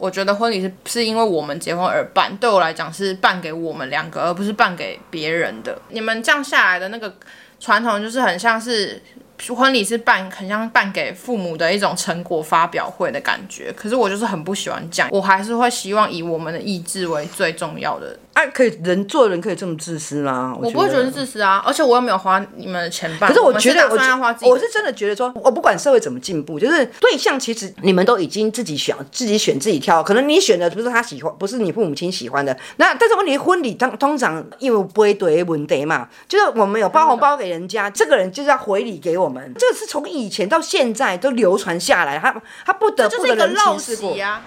我觉得婚礼是是因为我们结婚而办，对我来讲是办给我们两个，而不是办给别人的。你们这样下来的那个传统，就是很像是。婚礼是办，很像办给父母的一种成果发表会的感觉。可是我就是很不喜欢这样，我还是会希望以我们的意志为最重要的。哎、啊，可以人做人可以这么自私吗？我，我不会觉得自私啊，而且我又没有花你们的钱办。可是我觉得我，我我是真的觉得说，我不管社会怎么进步，就是对象其实你们都已经自己选，自己选自己挑。可能你选的不是他喜欢，不是你父母亲喜欢的。那但是问题婚礼通通常因为不会对问题嘛，就是我们有包红包给人家，这个人就是要回礼给我们。这是从以前到现在都流传下来，他他不得不的人情世故呀。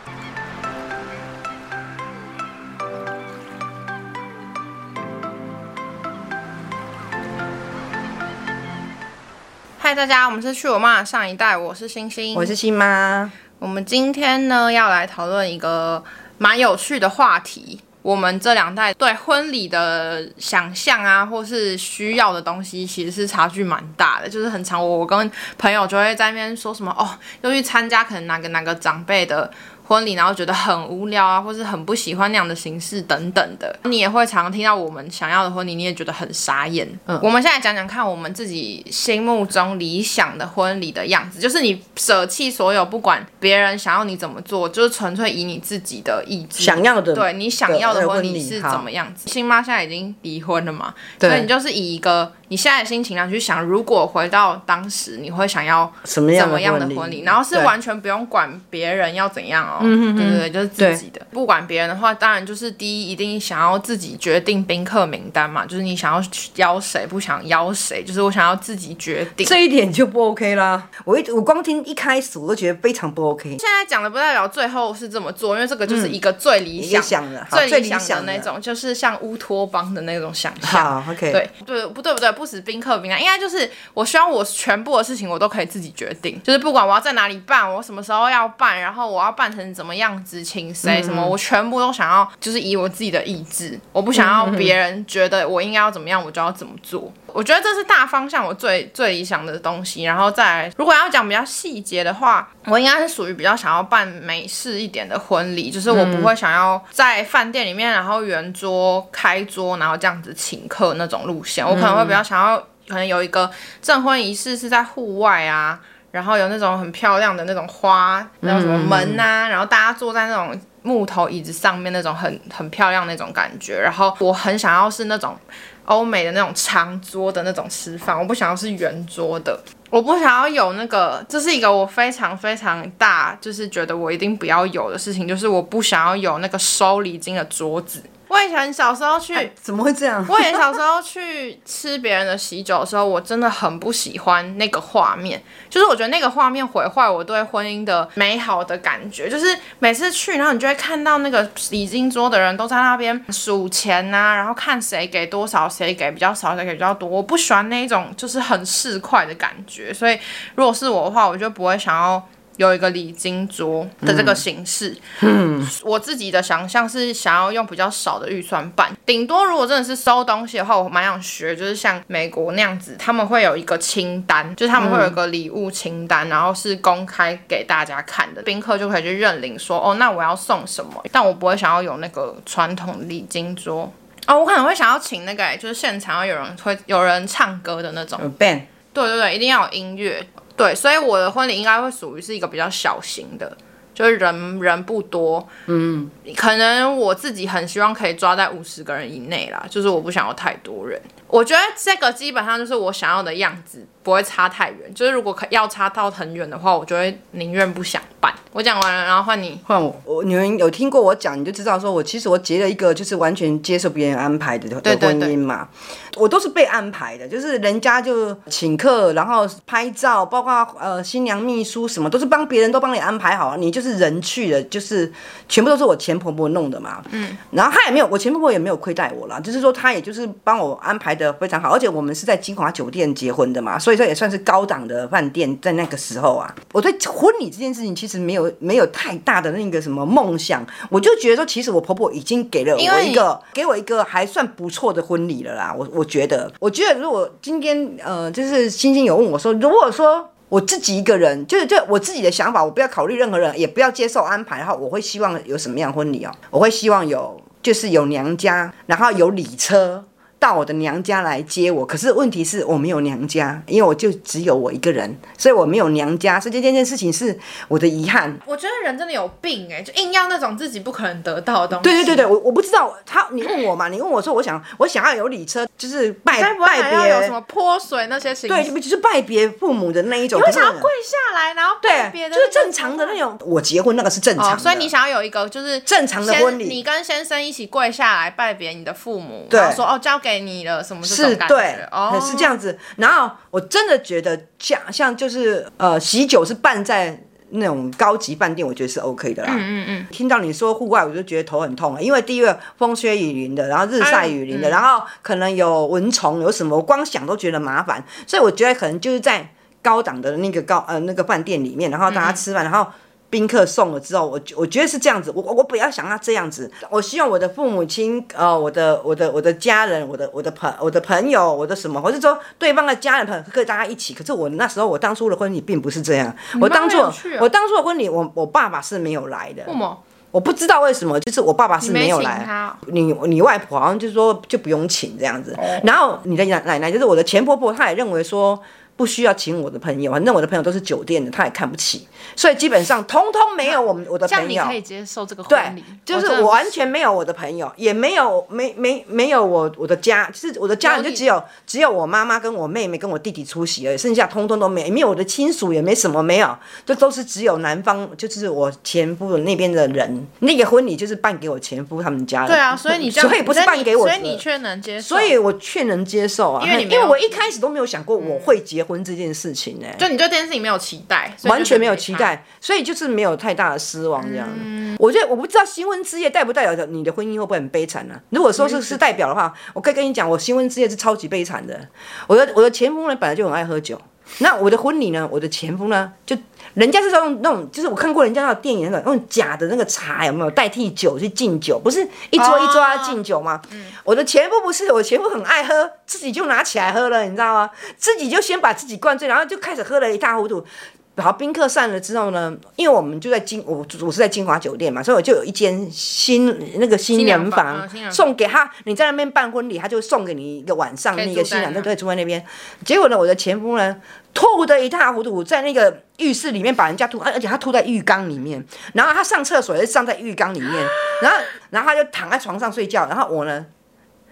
嗨，大家，我们是去我妈的上一代，我是星星，我是星妈。我们今天呢要来讨论一个蛮有趣的话题。我们这两代对婚礼的想象啊，或是需要的东西，其实是差距蛮大的。就是很常，我我跟朋友就会在那边说什么哦，要去参加可能哪个哪个长辈的。婚礼，然后觉得很无聊啊，或是很不喜欢那样的形式等等的，你也会常常听到我们想要的婚礼，你也觉得很傻眼。嗯，我们现在讲讲看，我们自己心目中理想的婚礼的样子，就是你舍弃所有，不管别人想要你怎么做，就是纯粹以你自己的意志想要的，对你想要的婚礼是怎么样子。新妈现在已经离婚了嘛，对，所以你就是以一个。你现在的心情啊，去想，如果回到当时，你会想要什么样的婚礼？然后是完全不用管别人要怎样哦，对对对，就是自己的。不管别人的话，当然就是第一，一定想要自己决定宾客名单嘛，就是你想要邀谁，不想邀谁，就是我想要自己决定。这一点就不 OK 啦。我一我光听一开始我都觉得非常不 OK。现在讲的不代表最后是这么做，因为这个就是一个最理想的、最理想的那种，就是像乌托邦的那种想象。好，OK。对对不对不对？不止宾客名单，应该就是我希望我全部的事情我都可以自己决定，就是不管我要在哪里办，我什么时候要办，然后我要办成怎么样子，请谁什么，嗯、我全部都想要，就是以我自己的意志，我不想要别人觉得我应该要怎么样，我就要怎么做。我觉得这是大方向，我最最理想的东西。然后再来，如果要讲比较细节的话，我应该是属于比较想要办美式一点的婚礼，就是我不会想要在饭店里面，然后圆桌开桌，然后这样子请客那种路线。我可能会比较想要，可能有一个证婚仪式是在户外啊，然后有那种很漂亮的那种花，然后什么门啊，然后大家坐在那种木头椅子上面，那种很很漂亮那种感觉。然后我很想要是那种。欧美的那种长桌的那种吃饭，我不想要是圆桌的，我不想要有那个，这是一个我非常非常大，就是觉得我一定不要有的事情，就是我不想要有那个收礼金的桌子。我以前小时候去，哎，怎么会这样？我以前小时候去吃别人的喜酒的时候，我真的很不喜欢那个画面，就是我觉得那个画面毁坏我对婚姻的美好的感觉。就是每次去，然后你就会看到那个礼金桌的人都在那边数钱啊，然后看谁给多少，谁给比较少，谁给比较多。我不喜欢那种就是很市侩的感觉，所以如果是我的话，我就不会想要。有一个礼金桌的这个形式，嗯，我自己的想象是想要用比较少的预算办，顶多如果真的是收东西的话，我蛮想学，就是像美国那样子，他们会有一个清单，就是他们会有一个礼物清单，然后是公开给大家看的，宾客就可以去认领说，哦，那我要送什么，但我不会想要有那个传统礼金桌，哦，我可能会想要请那个，就是现场要有人会有人唱歌的那种，band，对对对，一定要有音乐。对，所以我的婚礼应该会属于是一个比较小型的，就是人人不多，嗯，可能我自己很希望可以抓在五十个人以内啦，就是我不想要太多人。我觉得这个基本上就是我想要的样子，不会差太远。就是如果可要差到很远的话，我就会宁愿不想办。我讲完了，然后换你，换我。我你们有听过我讲，你就知道说我其实我结了一个就是完全接受别人安排的的婚姻嘛。我都是被安排的，就是人家就请客，然后拍照，包括呃新娘秘书什么都是帮别人都帮你安排好，你就是人去了，就是全部都是我前婆婆弄的嘛。嗯，然后他也没有，我前婆婆也没有亏待我啦，就是说他也就是帮我安排的。非常好，而且我们是在金华酒店结婚的嘛，所以说也算是高档的饭店。在那个时候啊，我对婚礼这件事情其实没有没有太大的那个什么梦想，我就觉得说，其实我婆婆已经给了我一个给我一个还算不错的婚礼了啦。我我觉得，我觉得如果今天呃，就是星星有问我说，如果说。我自己一个人，就是就我自己的想法，我不要考虑任何人，也不要接受安排。然后我会希望有什么样婚礼哦？我会希望有，就是有娘家，然后有礼车。到我的娘家来接我，可是问题是我没有娘家，因为我就只有我一个人，所以我没有娘家，所以这件件事情是我的遗憾。我觉得人真的有病哎、欸，就硬要那种自己不可能得到的东西。对对对对，我我不知道他，你问我嘛，你问我说，我想我想要有礼车，就是拜拜别，有什么泼水那些形式，对，就是拜别父母的那一种。你会想要跪下来，然后拜别的，就是正常的那种。我结婚那个是正常的，哦，所以你想要有一个就是正常的婚礼，你跟先生一起跪下来拜别你的父母，对，然后说哦交给你了什么。是对，哦，是这样子。然后我真的觉得像像就是呃，喜酒是办在那种高级饭店，我觉得是 OK 的啦。嗯嗯嗯。听到你说户外，我就觉得头很痛，因为第一个风吹雨淋的，然后日晒雨淋的，然后可能有蚊虫，有什么，我光想都觉得麻烦。所以我觉得可能就是在高档的那个高呃那个饭店里面，然后大家吃饭，然后。宾客送了之后，我我觉得是这样子，我我不要想要这样子，我希望我的父母亲，呃，我的我的我的家人，我的我的朋我的朋友，我的什么，或者说对方的家人朋友，可以大家一起。可是我那时候我当初的婚礼并不是这样，我当初我当初的婚礼，我我爸爸是没有来的。我不知道为什么，就是我爸爸是没有来。你你外婆好像就是说就不用请这样子，然后你的奶奶就是我的前婆婆，她也认为说。不需要请我的朋友，反正我的朋友都是酒店的，他也看不起，所以基本上通通没有我们我的朋友。这样你可以接受这个婚礼？对，就是我完全没有我的朋友，也没有没没没有我我的家，就是我的家人就只有只有我妈妈跟我妹妹跟我弟弟出席而已，剩下通通都没没有我的亲属，也没什么没有，就都是只有男方，就是我前夫那边的人。那个婚礼就是办给我前夫他们家的。对啊，所以你所以不是办给我，所以你却能接受，所以我却能接受啊，因为因为我一开始都没有想过我会结。婚这件事情呢、欸，就你对这件事情没有期待，完全没有期待，所以就是没有太大的失望这样。嗯、我觉得我不知道新婚之夜代不代表你的婚姻会不会很悲惨呢、啊？如果说是是代表的话，我可以跟你讲，我新婚之夜是超级悲惨的。我的我的前夫呢本来就很爱喝酒，那我的婚礼呢，我的前夫呢就。人家是用那种，就是我看过人家那种电影，那种用假的那个茶有没有代替酒去敬酒？不是一桌一桌要敬酒吗？哦、我的前夫不是，我前夫很爱喝，自己就拿起来喝了，你知道吗？自己就先把自己灌醉，然后就开始喝了一塌糊涂。然后宾客散了之后呢，因为我们就在金，我我是在金华酒店嘛，所以我就有一间新那个新娘房，新娘房送给他。你在那边办婚礼，他就送给你一个晚上那个新娘，就可以住在那边。结果呢，我的前夫呢吐得一塌糊涂，在那个浴室里面把人家吐，而且他吐在浴缸里面，然后他上厕所也是上在浴缸里面，然后然后他就躺在床上睡觉，然后我呢，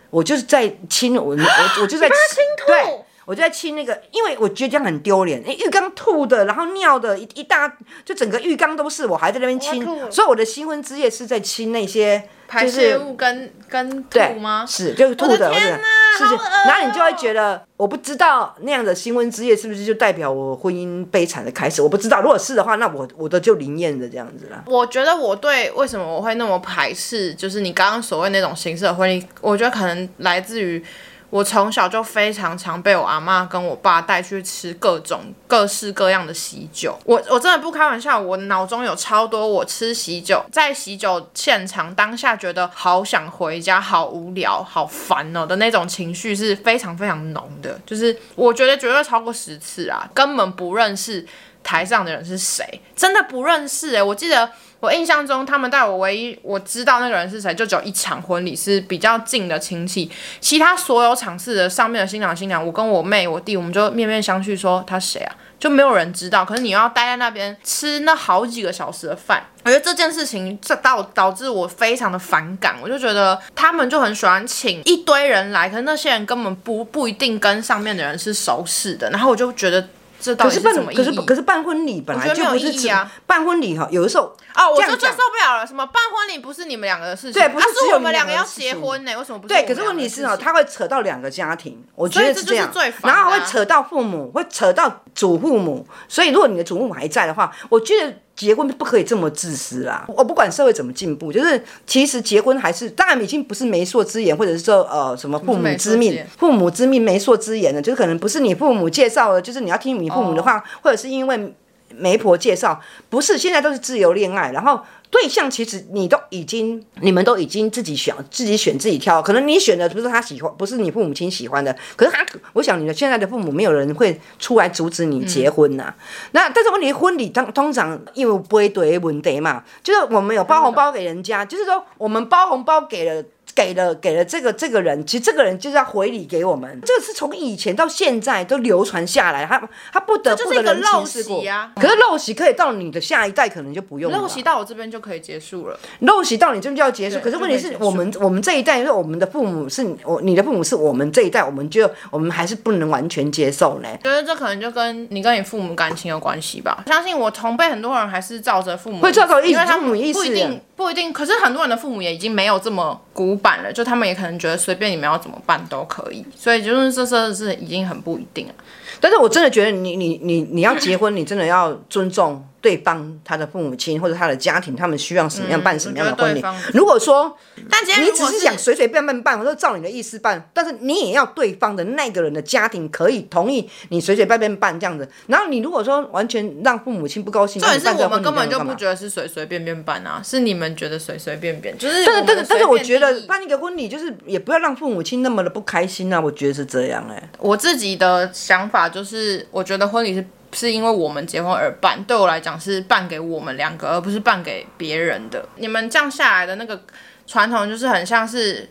我就是在亲我我我就在亲对。我就在亲那个，因为我觉得这样很丢脸。浴缸吐的，然后尿的一一大，就整个浴缸都是，我还在那边亲。所以我的新婚之夜是在亲那些排泄物跟跟吐吗？是，就是吐的，是是是。然后你就会觉得，我不知道那样的新婚之夜是不是就代表我婚姻悲惨的开始？我不知道，如果是的话，那我我的就灵验的这样子了。我觉得我对为什么我会那么排斥，就是你刚刚所谓那种形式的婚礼，我觉得可能来自于。我从小就非常常被我阿妈跟我爸带去吃各种各式各样的喜酒。我我真的不开玩笑，我脑中有超多我吃喜酒，在喜酒现场当下觉得好想回家、好无聊、好烦哦的那种情绪是非常非常浓的。就是我觉得绝对超过十次啊，根本不认识台上的人是谁，真的不认识诶、欸，我记得。我印象中，他们带我唯一我知道那个人是谁，就只有一场婚礼是比较近的亲戚，其他所有场次的上面的新郎新娘，我跟我妹我弟，我们就面面相觑说他谁啊，就没有人知道。可是你要待在那边吃那好几个小时的饭，我觉得这件事情这导导致我非常的反感，我就觉得他们就很喜欢请一堆人来，可是那些人根本不不一定跟上面的人是熟识的，然后我就觉得。这到底是什么？可是办可是可是办婚礼本来就不是啊，办婚礼哈，有的时候哦，我就最受不了了。什么办婚礼不是你们两个的事情？对，不是只有我们两个要结婚呢？为什么不是？对，可是问题是哦，他会扯到两个家庭，我觉得是这样，然后会扯到父母，会扯到祖父母。所以如果你的祖父母还在的话，我觉得。结婚不可以这么自私啦！我不管社会怎么进步，就是其实结婚还是当然已经不是媒妁之言，或者是说呃什么父母之命，父母之命媒妁之言了，就是可能不是你父母介绍的，就是你要听你父母的话，哦、或者是因为媒婆介绍，不是现在都是自由恋爱，然后。对象其实你都已经，你们都已经自己选，自己选自己挑。可能你选的不是他喜欢，不是你父母亲喜欢的。可是他，我想你的现在的父母没有人会出来阻止你结婚呐、啊。嗯、那但是问题，婚礼当通常因为不会对问题嘛，就是我们有包红包给人家，就是说我们包红包给了。给了给了这个这个人，其实这个人就是要回礼给我们。这个是从以前到现在都流传下来，他他不得不的人情世故啊。可是陋习可以到你的下一代，可能就不用了。陋习到我这边就可以结束了。陋习到你这边就要结束。可是问题是我们我们这一代，因为我们的父母是我你的父母是我们这一代，我们就我们还是不能完全接受呢。觉得这可能就跟你跟你父母感情有关系吧。相信我同辈很多人还是照着父母会照着，父母意思不一定不一定。可是很多人的父母也已经没有这么古板了，就他们也。可能觉得随便你们要怎么办都可以，所以就是这这是已经很不一定了。但是我真的觉得你你你你要结婚，你真的要尊重。对方他的父母亲或者他的家庭，他们需要什么样办什么样的婚礼？如果说，但你只是想随随便便办，我说照你的意思办，但是你也要对方的那个人的家庭可以同意你随随便便办这样子。然后你如果说完全让父母亲不高兴，这也是我们根本就不觉得是随随便便办啊，是你们觉得随随便便，就是但是但是但是我觉得办一个婚礼就是也不要让父母亲那么的不开心啊，我觉得是这样哎、欸。我自己的想法就是，我觉得婚礼是。是因为我们结婚而办，对我来讲是办给我们两个，而不是办给别人的。你们这样下来的那个传统，就是很像是。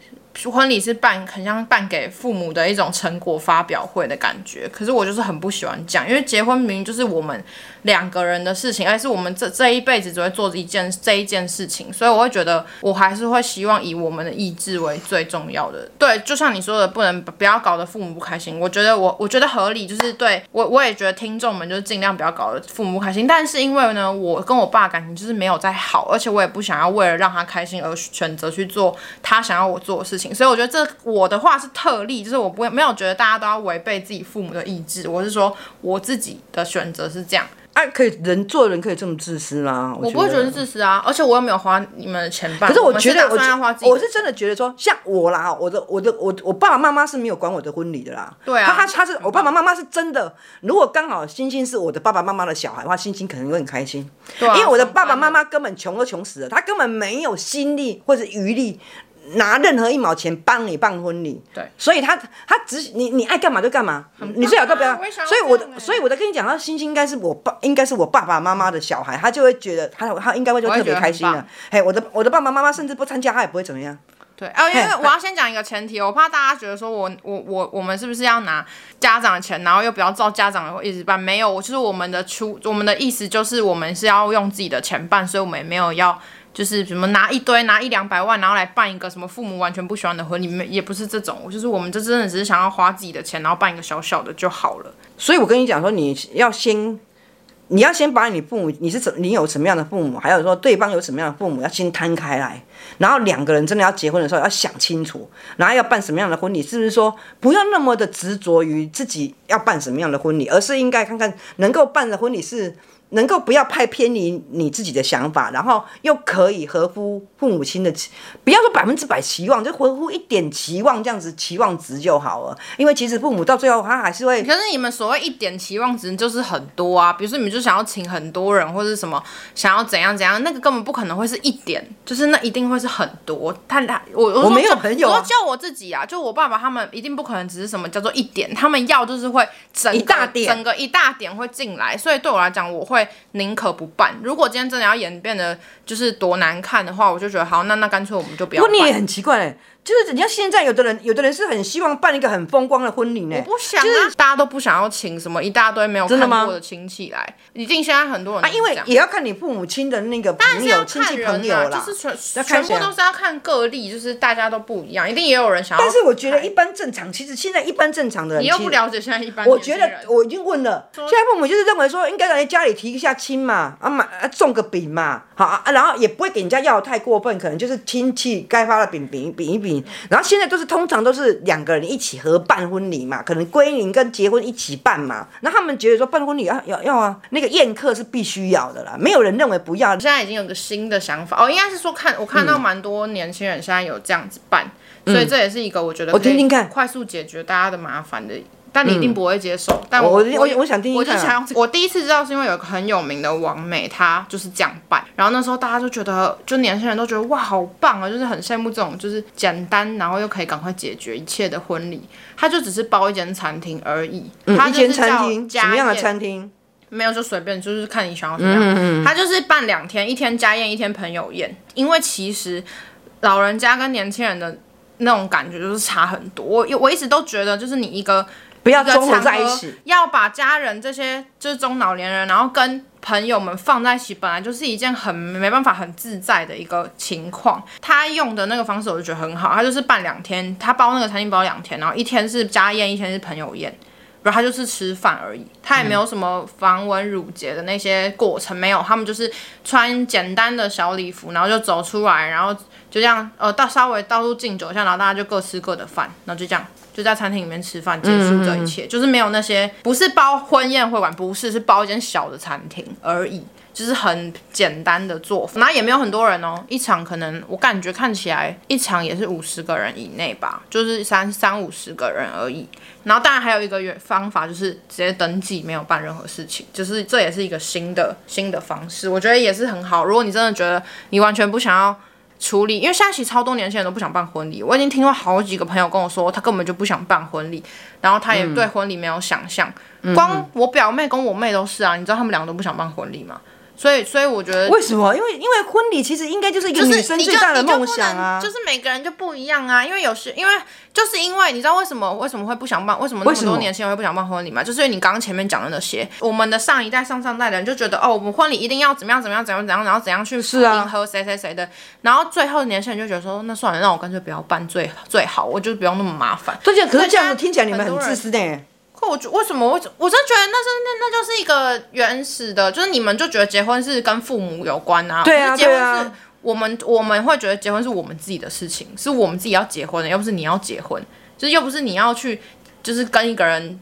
婚礼是办很像办给父母的一种成果发表会的感觉，可是我就是很不喜欢讲，因为结婚明明就是我们两个人的事情，而是我们这这一辈子只会做一件这一件事情，所以我会觉得我还是会希望以我们的意志为最重要的。对，就像你说的，不能不要搞得父母不开心。我觉得我我觉得合理，就是对我我也觉得听众们就是尽量不要搞得父母不开心。但是因为呢，我跟我爸感情就是没有再好，而且我也不想要为了让他开心而选择去做他想要我做的事情情。所以我觉得这我的话是特例，就是我不会没有觉得大家都要违背自己父母的意志，我是说我自己的选择是这样。哎、啊，可以人做人可以这么自私吗？我，我不会觉得自私啊，而且我又没有花你们的钱办。可是我觉得我我，我是真的觉得说，像我啦，我的我的我我爸爸妈妈是没有管我的婚礼的啦。对啊，他他他是我爸爸妈妈是真的。如果刚好星星是我的爸爸妈妈的小孩的话，星星可能会很开心。对啊，因为我的爸爸妈妈根本穷都穷死了，他根本没有心力或者余力。拿任何一毛钱帮你办婚礼，对，所以他他只你你爱干嘛就干嘛，你最好都不要。所以我的所以我在跟你讲，他星星应该是我爸，应该是我爸爸妈妈的小孩，他就会觉得他他应该会就特别开心的。嘿，我的我的爸爸妈妈甚至不参加，他也不会怎么样。对，哦，因为我要先讲一个前提，我怕大家觉得说我我我我们是不是要拿家长的钱，然后又不要照家长的意思办？没有，就是我们的出我们的意思就是我们是要用自己的钱办，所以我们也没有要。就是什么拿一堆拿一两百万，然后来办一个什么父母完全不喜欢的婚礼，也不是这种。就是我们这真的只是想要花自己的钱，然后办一个小小的就好了。所以我跟你讲说，你要先，你要先把你父母，你是怎，你有什么样的父母，还有说对方有什么样的父母，要先摊开来，然后两个人真的要结婚的时候要想清楚，然后要办什么样的婚礼，是不是说不要那么的执着于自己要办什么样的婚礼，而是应该看看能够办的婚礼是。能够不要太偏离你自己的想法，然后又可以合乎父母亲的，不要说百分之百期望，就合乎一点期望这样子期望值就好了。因为其实父母到最后他还是会。可是你们所谓一点期望值就是很多啊，比如说你们就想要请很多人或者什么，想要怎样怎样，那个根本不可能会是一点，就是那一定会是很多。他他我我，我没有朋友、啊，我叫我自己啊，就我爸爸他们一定不可能只是什么叫做一点，他们要就是会整一大点，整个一大点会进来，所以对我来讲我会。宁可不办。如果今天真的要演变得就是多难看的话，我就觉得好，那那干脆我们就不要办。不过你也很奇怪哎。就是你看现在有的人，有的人是很希望办一个很风光的婚礼呢。我不想啊，就是、大家都不想要请什么一大堆没有看过的亲戚来。一定现在很多人啊，因为也要看你父母亲的那个朋友、亲戚朋友啦，就是全全部都是要看个例，就是大家都不一样，一定也有人想要。但是我觉得一般正常，其实现在一般正常的人，你又不了解现在一般。我觉得我已经问了，现在父母就是认为说应该来家里提一下亲嘛，啊买啊送个饼嘛，好啊，然后也不会给人家要的太过分，可能就是亲戚该发的饼饼饼一饼，然后现在。都是通常都是两个人一起合办婚礼嘛，可能归宁跟结婚一起办嘛。那他们觉得说办婚礼要要要啊，那个宴客是必须要的啦，没有人认为不要。现在已经有个新的想法哦，应该是说看我看到蛮多年轻人现在有这样子办，嗯、所以这也是一个我觉得我听听看快速解决大家的麻烦的但你一定不会接受。嗯、但我我我，我想听，听，我就想，我第一次知道是因为有一个很有名的王美，她就是这样办。然后那时候大家就觉得，就年轻人都觉得哇，好棒啊，就是很羡慕这种就是简单，然后又可以赶快解决一切的婚礼。他就只是包一间餐厅而已，嗯、他就是一间餐厅，什么样的餐厅？没有，就随便，就是看你想要怎么样。嗯嗯，他就是办两天，一天家宴，一天朋友宴。因为其实老人家跟年轻人的那种感觉就是差很多。我我一直都觉得，就是你一个不要综合在一起，要把家人这些就是中老年人，然后跟朋友们放在一起，本来就是一件很没办法、很自在的一个情况。他用的那个方式，我就觉得很好。他就是办两天，他包那个餐厅包两天，然后一天是家宴，一天是朋友宴。然后他就是吃饭而已，他也没有什么繁文縟节的那些过程，没有，他们就是穿简单的小礼服，然后就走出来，然后就这样，呃，到稍微到处敬酒一下，然后大家就各吃各的饭，然后就这样就在餐厅里面吃饭，结束这一切，就是没有那些不是包婚宴会馆，不是，是包一间小的餐厅而已。就是很简单的做法，那也没有很多人哦，一场可能我感觉看起来一场也是五十个人以内吧，就是三三五十个人而已。然后当然还有一个方法，就是直接登记，没有办任何事情，就是这也是一个新的新的方式，我觉得也是很好。如果你真的觉得你完全不想要处理，因为现在其实超多年轻人都不想办婚礼，我已经听过好几个朋友跟我说，他根本就不想办婚礼，然后他也对婚礼没有想象。嗯、光我表妹跟我妹都是啊，你知道他们两个都不想办婚礼吗？所以，所以我觉得为什么？因为因为婚礼其实应该就是一个女生最大的梦想啊，就是每个人就不一样啊。因为有时，因为就是因为你知道为什么为什么会不想办？为什么那么多年轻人会不想办婚礼吗？就是因为你刚刚前面讲的那些，我们的上一代、上上代的人就觉得哦，我们婚礼一定要怎么样怎么样怎么样怎样，然后怎样去迎合谁谁谁的，然后最后年轻人就觉得说，那算了，那我干脆不要办最最好，我就不用那么麻烦。对，可是这样子听起来你们很自私的。我觉为什么我我真觉得那是那那就是一个原始的，就是你们就觉得结婚是跟父母有关啊。对啊，结婚是我们我们会觉得结婚是我们自己的事情，是我们自己要结婚的，又不是你要结婚，就是又不是你要去，就是跟一个人。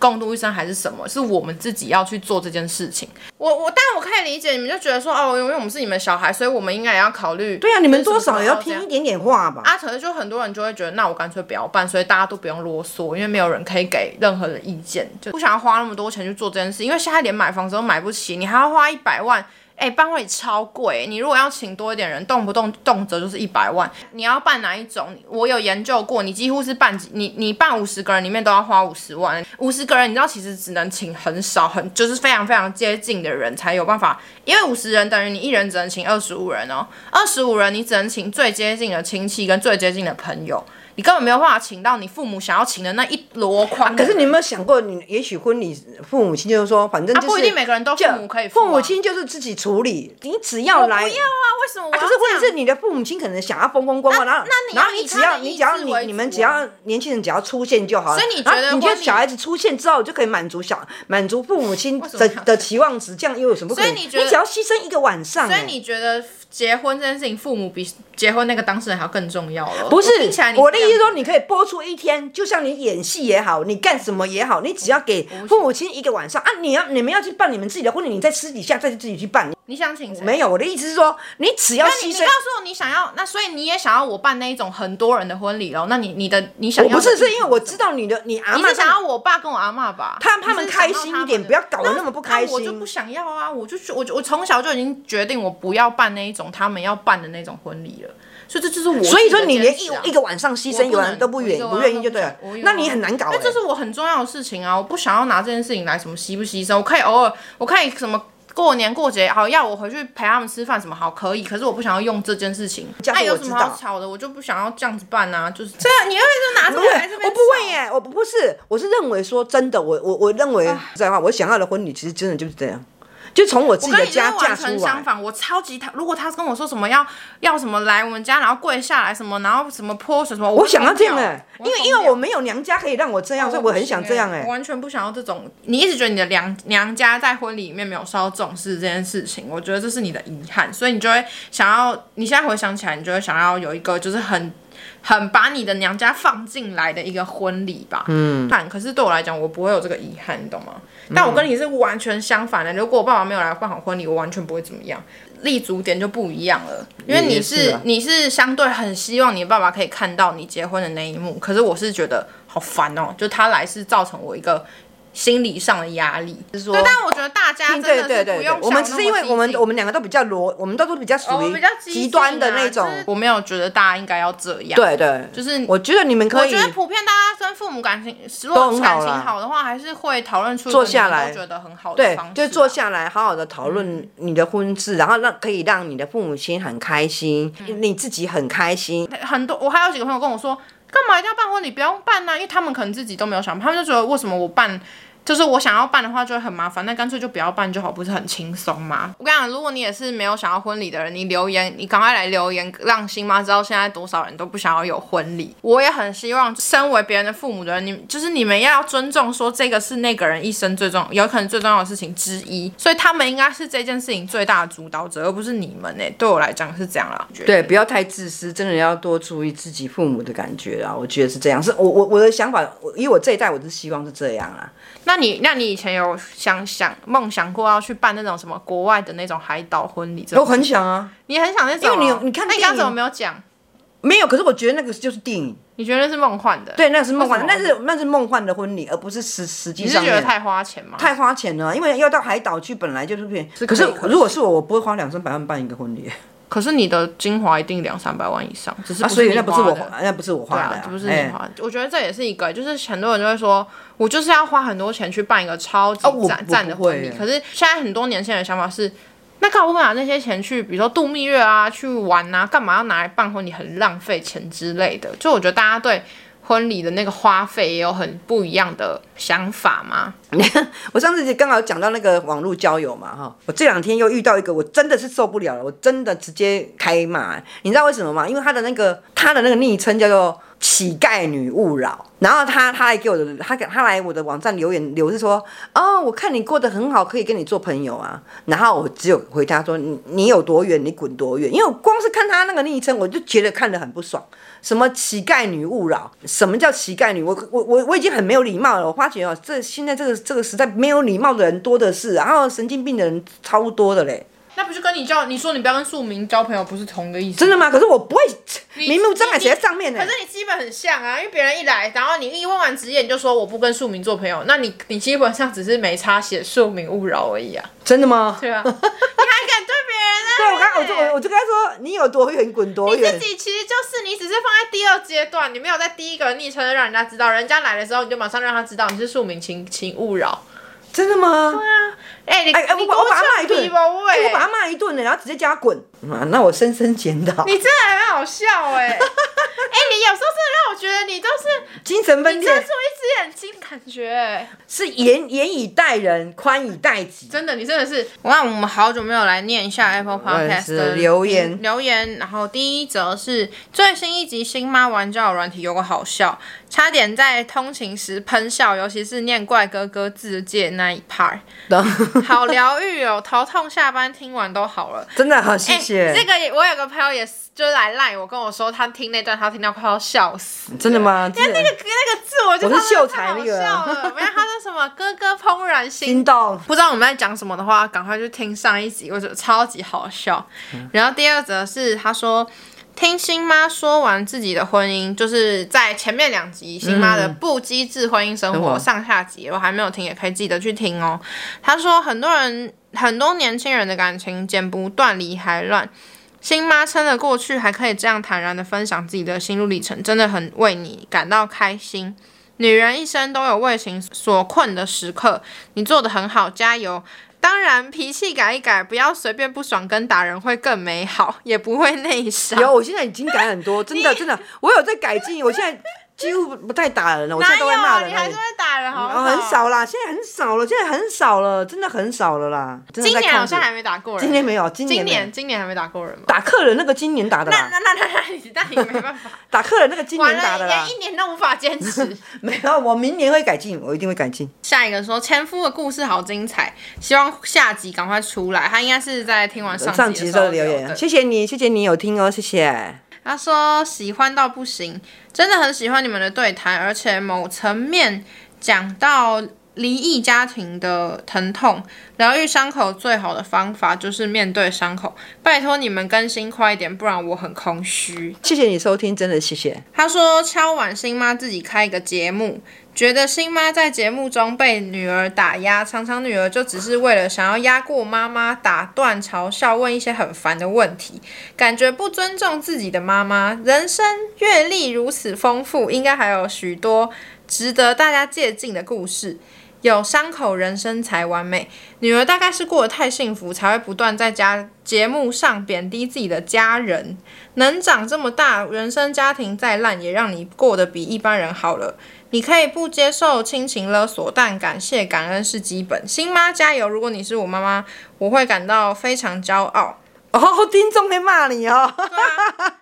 共度一生还是什么？是我们自己要去做这件事情。我我，但我可以理解你们就觉得说，哦，因为我们是你们小孩，所以我们应该也要考虑。对啊，你们多少也要听一点点话吧。啊，可是就很多人就会觉得，那我干脆不要办，所以大家都不用啰嗦，因为没有人可以给任何的意见，就不想要花那么多钱去做这件事，因为现在连买房子都买不起，你还要花一百万。哎、欸，办婚礼超贵，你如果要请多一点人，动不动动辄就是一百万。你要办哪一种？我有研究过，你几乎是办你你办五十个人里面都要花五十万。五十个人，你知道其实只能请很少很就是非常非常接近的人才有办法，因为五十人等于你一人只能请二十五人哦，二十五人你只能请最接近的亲戚跟最接近的朋友。你根本没有办法请到你父母想要请的那一箩筐。可是你有没有想过，你也许婚礼父母亲就是说，反正就是、啊、不一定每个人都父母可以付、啊。父母亲就是自己处理，你只要来。不要啊！为什么我、啊？可是问题是你的父母亲可能想要风风光光，然后然后你只要你只要你你们只要年轻人只要出现就好了。所以你觉得，你觉得小孩子出现之后就可以满足小满足父母亲的的期望值，这样又有什么可以？所以你觉得你只要牺牲一个晚上、欸。所以你觉得？结婚这件事情，父母比结婚那个当事人还要更重要了。不是，我，我的意思说，你可以播出一天，就像你演戏也好，你干什么也好，你只要给父母亲一个晚上啊！你要你们要去办你们自己的婚礼，你在私底下再自己去办。你想请谁？没有，我的意思是说，你只要牺牲。你，告诉我你想要，那所以你也想要我办那一种很多人的婚礼喽？那你你的你想要？不是，是因为我知道你的你阿妈。你是想要我爸跟我阿妈吧？他他们开心一点，不要搞得那么不开心。我就不想要啊！我就我我从小就已经决定，我不要办那一种他们要办的那种婚礼了。所以这就是我、啊。所以说你连一一个晚上牺牲一个人都不愿不愿意就对了。那你很难搞、欸。那这是我很重要的事情啊！我不想要拿这件事情来什么牺不牺牲。我可以偶尔，我可以什么。过年过节好，要我回去陪他们吃饭什么好可以，可是我不想要用这件事情。那有什么好吵的？我就不想要这样子办啊，就是这样。你会是拿出来这边？我不会耶，我不是，我是认为说真的，我我我认为在话，我想要的婚礼其实真的就是这样。就从我自己的家嫁出来。相反，我超级他，如果他跟我说什么要要什么来我们家，然后跪下来什么，然后什么泼水什么，我想要这样哎，因为因为我没有娘家可以让我这样，所以我很想这样哎。我完全不想要这种。你一直觉得你的娘娘家在婚礼里面没有受到重视这件事情，我觉得这是你的遗憾，所以你就会想要，你现在回想起来，你就会想要有一个就是很。很把你的娘家放进来的一个婚礼吧，嗯，但可是对我来讲，我不会有这个遗憾，你懂吗？嗯、但我跟你是完全相反的。如果我爸爸没有来办好婚礼，我完全不会怎么样，立足点就不一样了。因为你是，是、啊、你是相对很希望你爸爸可以看到你结婚的那一幕，可是我是觉得好烦哦，就他来是造成我一个。心理上的压力，是说，对，但我觉得大家真的是不用想那么激进。对对对对，我们只是因为我们我们两个都比较罗，我们都是比较属于极端的那种。我没有觉得大家应该要这样。对对，就是我觉得你们可以。我觉得普遍大家跟父母感情如果感情好的话，还是会讨论出坐下来觉得很好的方式。对，就坐下来好好的讨论你的婚事，然后让可以让你的父母亲很开心，你自己很开心。很多我还有几个朋友跟我说。干嘛一定要办婚礼？不用办呐、啊，因为他们可能自己都没有想，他们就觉得为什么我办？就是我想要办的话就会很麻烦，那干脆就不要办就好，不是很轻松吗？我跟你讲，如果你也是没有想要婚礼的人，你留言，你赶快来留言，让星妈知道现在多少人都不想要有婚礼。我也很希望，身为别人的父母的人，你就是你们要尊重，说这个是那个人一生最重要，有可能最重要的事情之一，所以他们应该是这件事情最大的主导者，而不是你们呢。对我来讲是这样啦。对，不要太自私，真的要多注意自己父母的感觉啊。我觉得是这样，是我我我的想法，因为我这一代我是希望是这样啊。那你那你以前有？想想梦想过要去办那种什么国外的那种海岛婚礼？我很想啊，你很想那种？因为你你看，那你刚怎么没有讲？没有，可是我觉得那个就是电影。你觉得是梦幻的？对，那是梦幻的，那是那是梦幻的婚礼，而不是实实际上。你是觉得太花钱吗？太花钱了，因为要到海岛去，本来就是骗。可是如果是我，我不会花两三百万办一个婚礼。可是你的精华一定两三百万以上，只是，啊，所以那不是我，那不是我花的，啊，不是你花的。我觉得这也是一个，就是很多人就会说，我就是要花很多钱去办一个超级赞赞的婚礼。可是现在很多年轻人的想法是，那干嘛把那些钱去，比如说度蜜月啊，去玩啊，干嘛要拿来办婚礼，很浪费钱之类的。就我觉得大家对。婚礼的那个花费也有很不一样的想法吗？我上次刚好讲到那个网络交友嘛，哈，我这两天又遇到一个，我真的是受不了了，我真的直接开骂。你知道为什么吗？因为他的那个他的那个昵称叫做乞丐女勿扰，然后他他还给我的他给他来我的网站留言留是说，哦，我看你过得很好，可以跟你做朋友啊。然后我只有回答说，你你有多远，你滚多远。因为我光是看他那个昵称，我就觉得看得很不爽。什么乞丐女勿扰？什么叫乞丐女？我我我我已经很没有礼貌了。我发觉哦，这现在这个这个时代没有礼貌的人多的是，然后神经病的人超多的嘞。那不是跟你交你说你不要跟庶民交朋友，不是同一个意思？真的吗？可是我不会明目张胆写在上面呢。可是你基本很像啊，因为别人一来，然后你一问完职业，你就说我不跟庶民做朋友，那你你基本上只是没差写庶民勿扰而已啊。真的吗？对啊，我就我我就跟他说，你有多远滚多远。你自己其实就是你只是放在第二阶段，你没有在第一个昵称让人家知道，人家来的时候你就马上让他知道你是庶民，请请勿扰。真的吗？对啊，哎、欸，你哎、欸，我我把他骂一顿，欸、我把他骂一顿，然后直接叫他滚。啊，那我深深检讨。你真的很好笑哎、欸！哎、欸，你有时候真的让我觉得你都是 精神分裂，遮住一只眼睛，感觉是严严以待人，宽以待己。真的，你真的是。我看我们好久没有来念一下 Apple Podcast 的留言、嗯、留言。然后第一则是最新一集《新妈玩交友软体》有个好笑，差点在通勤时喷笑，尤其是念怪哥哥自介那一 part，好疗愈哦！头痛下班听完都好了，真的好谢谢。欸这个我有个朋友也是，就是来赖我跟我说，他听那段，他听到快要笑死。真的吗？因为那个那个字，我就我是秀才那个。没有，他说什么哥哥怦然心，心动。不知道我们在讲什么的话，赶快去听上一集，我觉得超级好笑。嗯、然后第二则是他说，听新妈说完自己的婚姻，就是在前面两集新妈的不机智婚姻生活上下集，我还没有听，也可以记得去听哦。她说很多人。很多年轻人的感情剪不断，理还乱。新妈撑了过去，还可以这样坦然的分享自己的心路历程，真的很为你感到开心。女人一生都有为情所困的时刻，你做的很好，加油！当然，脾气改一改，不要随便不爽跟打人会更美好，也不会内伤。有，我现在已经改很多，真的 真的，我有在改进，我现在。几乎不太打人了，我现在都会骂人。你还是会打人，好不好？很少啦，现在很少了，现在很少了，真的很少了啦。今年好像还没打过人。今年没有，今年今年今年还没打过人吗？打客人那个今年打的啦。那 那那那你那你没办法。打客人那个今年打的啦。连一年都无法坚持。没有，我明年会改进，我一定会改进。下一个说前夫的故事好精彩，希望下集赶快出来。他应该是在听完上集的时候留言。谢谢你，谢谢你有听哦，谢谢。他说喜欢到不行，真的很喜欢你们的对谈，而且某层面讲到离异家庭的疼痛，疗愈伤口最好的方法就是面对伤口。拜托你们更新快一点，不然我很空虚。谢谢你收听，真的谢谢。他说敲碗新妈自己开一个节目，觉得新妈在节目中被女儿打压，常常女儿就只是为了想要压过妈妈，打断、嘲笑、问一些很烦的问题，感觉不尊重自己的妈妈。人生阅历如此丰富，应该还有许多值得大家借鉴的故事。有伤口，人生才完美。女儿大概是过得太幸福，才会不断在家节目上贬低自己的家人。能长这么大，人生家庭再烂，也让你过得比一般人好了。你可以不接受亲情勒索，但感谢感恩是基本。新妈加油！如果你是我妈妈，我会感到非常骄傲。哦，听众会骂你哦。啊，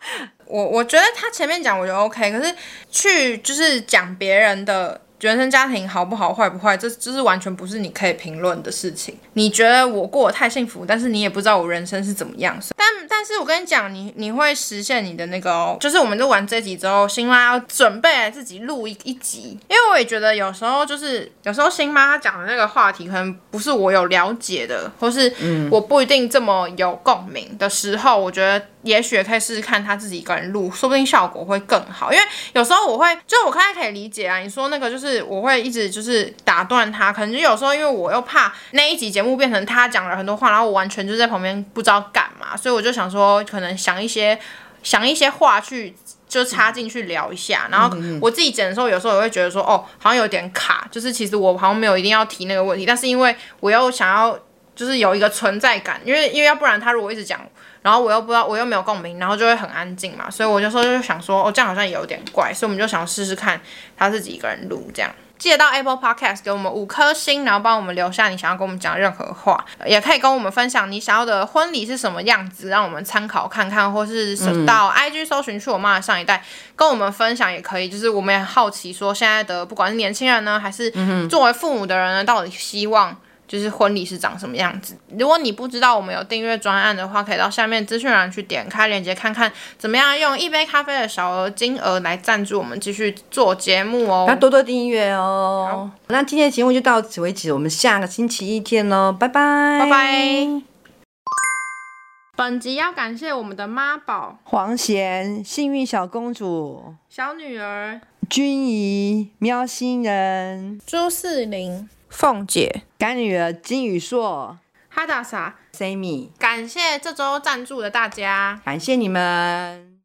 我我觉得他前面讲我就 OK，可是去就是讲别人的。原生家庭好不好，坏不坏，这这是完全不是你可以评论的事情。你觉得我过得太幸福，但是你也不知道我人生是怎么样。但但是我跟你讲，你你会实现你的那个哦，就是我们录完这集之后，新妈要准备来自己录一一集，因为我也觉得有时候就是有时候新妈她讲的那个话题可能不是我有了解的，或是我不一定这么有共鸣的时候，我觉得。也许可以试试看他自己一个人录，说不定效果会更好。因为有时候我会，就我大概可以理解啊。你说那个就是我会一直就是打断他，可能就有时候因为我又怕那一集节目变成他讲了很多话，然后我完全就在旁边不知道干嘛，所以我就想说可能想一些想一些话去就插进去聊一下。然后我自己剪的时候，有时候也会觉得说哦，好像有点卡，就是其实我好像没有一定要提那个问题，但是因为我又想要就是有一个存在感，因为因为要不然他如果一直讲。然后我又不知道，我又没有共鸣，然后就会很安静嘛，所以我就说，就想说，哦，这样好像也有点怪，所以我们就想试试看他自己一个人录这样。记得到 Apple Podcast 给我们五颗星，然后帮我们留下你想要跟我们讲任何话，也可以跟我们分享你想要的婚礼是什么样子，让我们参考看看，或是到 IG 搜寻去我妈的上一代跟我们分享也可以。就是我们也好奇说，现在的不管是年轻人呢，还是作为父母的人呢，到底希望。就是婚礼是长什么样子？如果你不知道我们有订阅专案的话，可以到下面资讯栏去点开链接看看，怎么样用一杯咖啡的小额金额来赞助我们继续做节目哦。要多多订阅哦。好，那今天的节目就到此为止，我们下个星期一见喽，拜拜，拜拜。本集要感谢我们的妈宝黄贤、幸运小公主、小女儿君怡、喵星人、朱四零。凤姐、干女儿金宇硕、哈达莎、Sammy，感谢这周赞助的大家，感谢你们。